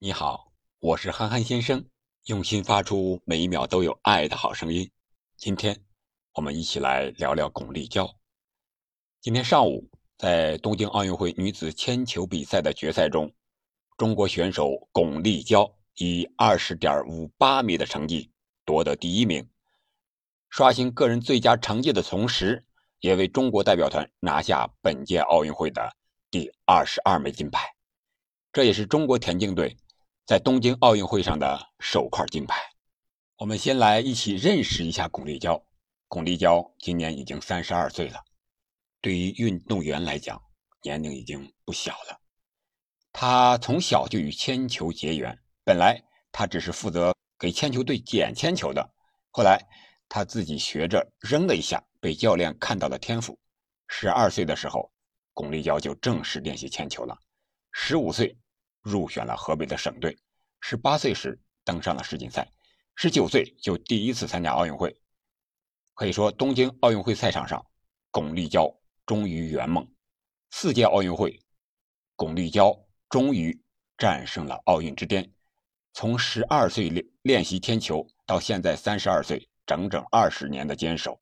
你好，我是憨憨先生，用心发出每一秒都有爱的好声音。今天我们一起来聊聊巩立姣。今天上午，在东京奥运会女子铅球比赛的决赛中，中国选手巩立姣以二十点五八米的成绩夺得第一名，刷新个人最佳成绩的同时，也为中国代表团拿下本届奥运会的第二十二枚金牌。这也是中国田径队。在东京奥运会上的首块金牌，我们先来一起认识一下巩立姣。巩立姣今年已经三十二岁了，对于运动员来讲，年龄已经不小了。他从小就与铅球结缘，本来他只是负责给铅球队捡铅球的，后来他自己学着扔了一下，被教练看到了天赋。十二岁的时候，巩立姣就正式练习铅球了。十五岁。入选了河北的省队，十八岁时登上了世锦赛，十九岁就第一次参加奥运会。可以说，东京奥运会赛场上，巩立姣终于圆梦。四届奥运会，巩立姣终于战胜了奥运之巅。从十二岁练练习天球到现在三十二岁，整整二十年的坚守，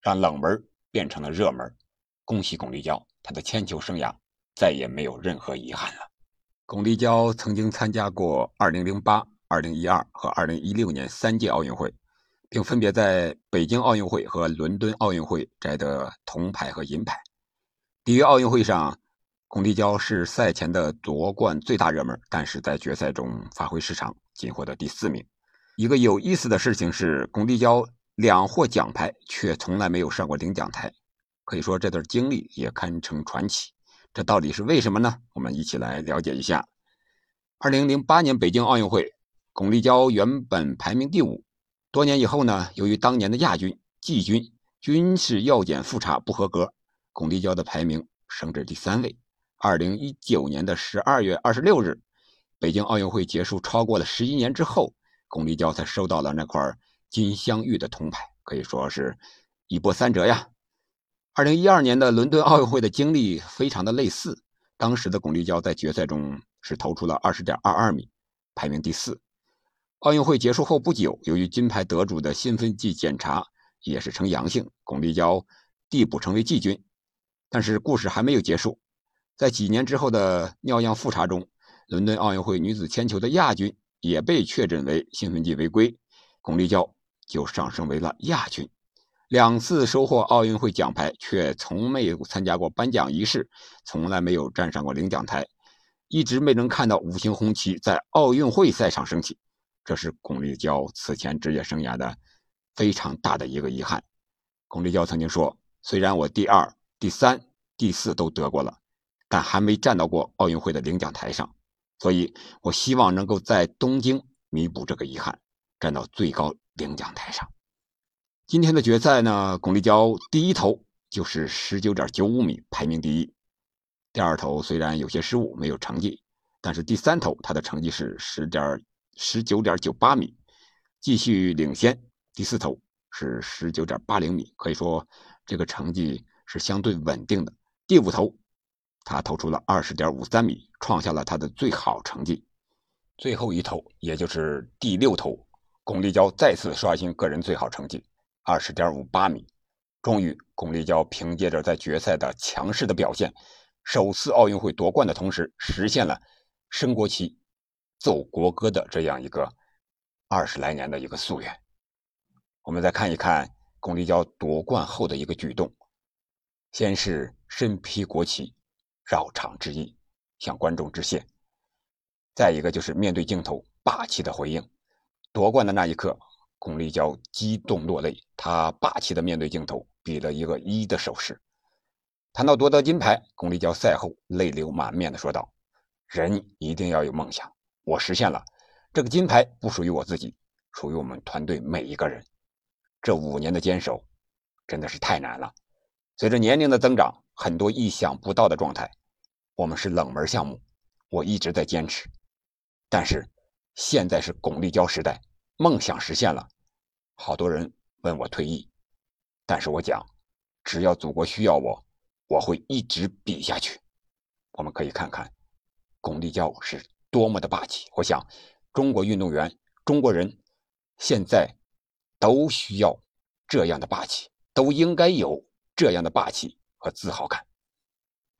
让冷门变成了热门。恭喜巩立姣，她的铅球生涯再也没有任何遗憾了。巩立姣曾经参加过2008、2012和2016年三届奥运会，并分别在北京奥运会和伦敦奥运会摘得铜牌和银牌。里约奥运会上，巩立姣是赛前的夺冠最大热门，但是在决赛中发挥失常，仅获得第四名。一个有意思的事情是，巩立姣两获奖牌，却从来没有上过领奖台，可以说这段经历也堪称传奇。这到底是为什么呢？我们一起来了解一下。二零零八年北京奥运会，巩立姣原本排名第五，多年以后呢，由于当年的亚军、季军均是药检复查不合格，巩立姣的排名升至第三位。二零一九年的十二月二十六日，北京奥运会结束超过了十一年之后，巩立姣才收到了那块金镶玉的铜牌，可以说是一波三折呀。二零一二年的伦敦奥运会的经历非常的类似，当时的巩立姣在决赛中是投出了二十点二二米，排名第四。奥运会结束后不久，由于金牌得主的兴奋剂检查也是呈阳性，巩立姣递补成为季军。但是故事还没有结束，在几年之后的尿样复查中，伦敦奥运会女子铅球的亚军也被确诊为兴奋剂违规，巩立姣就上升为了亚军。两次收获奥运会奖牌，却从没有参加过颁奖仪式，从来没有站上过领奖台，一直没能看到五星红旗在奥运会赛场升起，这是巩立姣此前职业生涯的非常大的一个遗憾。巩立姣曾经说：“虽然我第二、第三、第四都得过了，但还没站到过奥运会的领奖台上，所以我希望能够在东京弥补这个遗憾，站到最高领奖台上。”今天的决赛呢，巩立姣第一投就是十九点九五米，排名第一。第二投虽然有些失误，没有成绩，但是第三投他的成绩是十点十九点九八米，继续领先。第四投是十九点八零米，可以说这个成绩是相对稳定的。第五投他投出了二十点五三米，创下了他的最好成绩。最后一投，也就是第六投，巩立姣再次刷新个人最好成绩。二十点五八米，终于，巩立姣凭借着在决赛的强势的表现，首次奥运会夺冠的同时，实现了升国旗、奏国歌的这样一个二十来年的一个夙愿。我们再看一看巩立姣夺冠后的一个举动，先是身披国旗，绕场致意，向观众致谢；再一个就是面对镜头，霸气的回应。夺冠的那一刻。巩立姣激动落泪，她霸气的面对镜头，比了一个一的手势。谈到夺得金牌，巩立姣赛后泪流满面的说道：“人一定要有梦想，我实现了。这个金牌不属于我自己，属于我们团队每一个人。这五年的坚守，真的是太难了。随着年龄的增长，很多意想不到的状态，我们是冷门项目，我一直在坚持。但是现在是巩立姣时代。”梦想实现了，好多人问我退役，但是我讲，只要祖国需要我，我会一直比下去。我们可以看看，巩立姣是多么的霸气！我想，中国运动员、中国人现在都需要这样的霸气，都应该有这样的霸气和自豪感。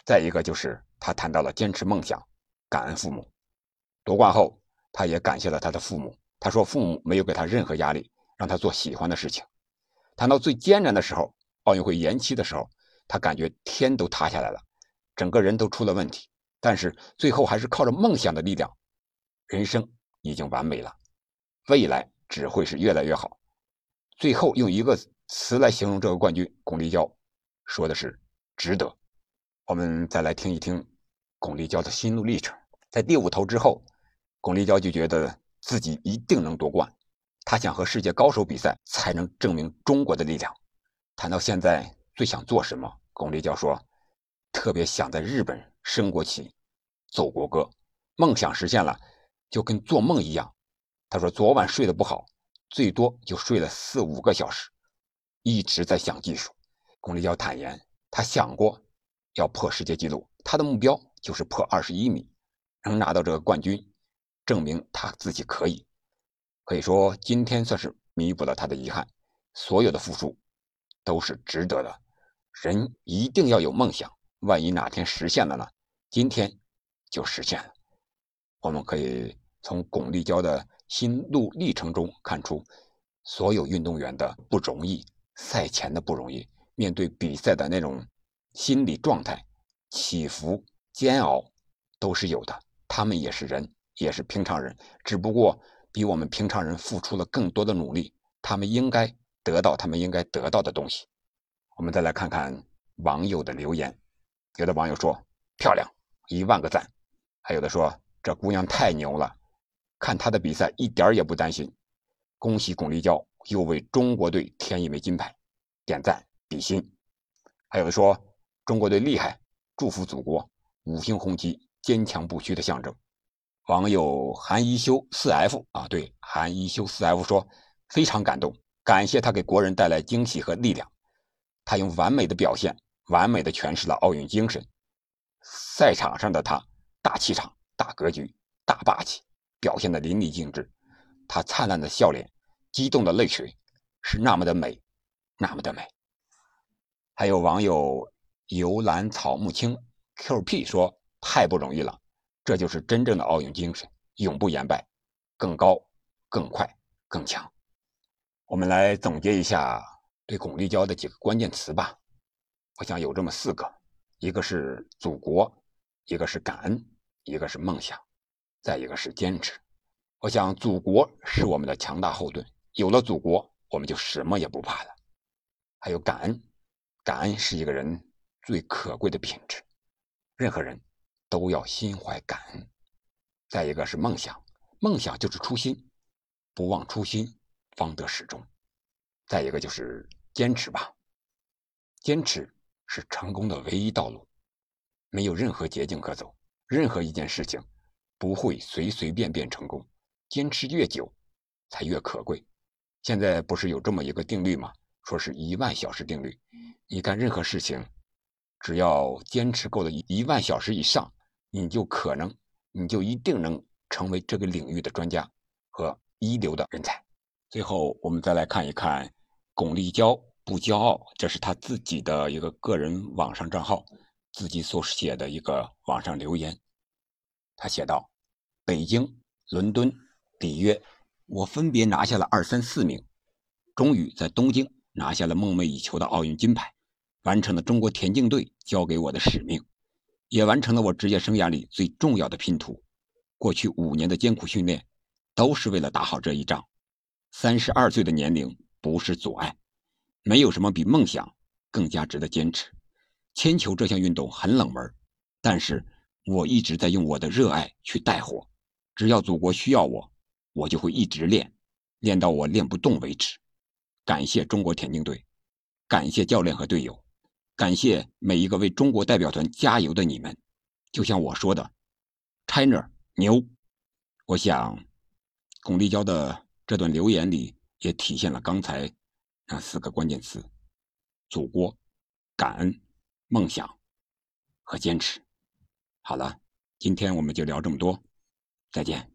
再一个就是他谈到了坚持梦想，感恩父母。夺冠后，他也感谢了他的父母。他说，父母没有给他任何压力，让他做喜欢的事情。谈到最艰难的时候，奥运会延期的时候，他感觉天都塌下来了，整个人都出了问题。但是最后还是靠着梦想的力量，人生已经完美了，未来只会是越来越好。最后用一个词来形容这个冠军，巩立姣说的是值得。我们再来听一听巩立姣的心路历程。在第五投之后，巩立姣就觉得自己一定能夺冠，他想和世界高手比赛，才能证明中国的力量。谈到现在最想做什么，巩立姣说，特别想在日本。升国旗，奏国歌，梦想实现了，就跟做梦一样。他说昨晚睡得不好，最多就睡了四五个小时，一直在想技术。巩立姣坦言，他想过要破世界纪录，他的目标就是破二十一米，能拿到这个冠军，证明他自己可以。可以说今天算是弥补了他的遗憾，所有的付出都是值得的。人一定要有梦想。万一哪天实现了呢？今天就实现了。我们可以从巩立姣的心路历程中看出，所有运动员的不容易，赛前的不容易，面对比赛的那种心理状态起伏、煎熬都是有的。他们也是人，也是平常人，只不过比我们平常人付出了更多的努力。他们应该得到他们应该得到的东西。我们再来看看网友的留言。有的网友说漂亮，一万个赞；还有的说这姑娘太牛了，看她的比赛一点也不担心。恭喜巩立姣又为中国队添一枚金牌，点赞比心。还有的说中国队厉害，祝福祖国，五星红旗坚强不屈的象征。网友韩一修四 F 啊，对，韩一修四 F 说非常感动，感谢他给国人带来惊喜和力量，他用完美的表现。完美的诠释了奥运精神。赛场上的他，大气场、大格局、大霸气，表现的淋漓尽致。他灿烂的笑脸，激动的泪水，是那么的美，那么的美。还有网友游兰草木青 QP 说：“太不容易了，这就是真正的奥运精神，永不言败，更高、更快、更强。”我们来总结一下对巩立姣的几个关键词吧。我想有这么四个，一个是祖国，一个是感恩，一个是梦想，再一个是坚持。我想祖国是我们的强大后盾，有了祖国，我们就什么也不怕了。还有感恩，感恩是一个人最可贵的品质，任何人都要心怀感恩。再一个是梦想，梦想就是初心，不忘初心，方得始终。再一个就是坚持吧，坚持。是成功的唯一道路，没有任何捷径可走。任何一件事情不会随随便便成功，坚持越久才越可贵。现在不是有这么一个定律吗？说是一万小时定律。你干任何事情，只要坚持够了一万小时以上，你就可能，你就一定能成为这个领域的专家和一流的人才。最后，我们再来看一看巩立姣。不骄傲，这是他自己的一个个人网上账号，自己所写的一个网上留言。他写道：“北京、伦敦、里约，我分别拿下了二三四名，终于在东京拿下了梦寐以求的奥运金牌，完成了中国田径队交给我的使命，也完成了我职业生涯里最重要的拼图。过去五年的艰苦训练，都是为了打好这一仗。三十二岁的年龄不是阻碍。”没有什么比梦想更加值得坚持。铅球这项运动很冷门，但是我一直在用我的热爱去带火。只要祖国需要我，我就会一直练，练到我练不动为止。感谢中国田径队，感谢教练和队友，感谢每一个为中国代表团加油的你们。就像我说的，China 牛。我想，巩立姣的这段留言里也体现了刚才。那四个关键词：祖国、感恩、梦想和坚持。好了，今天我们就聊这么多。再见。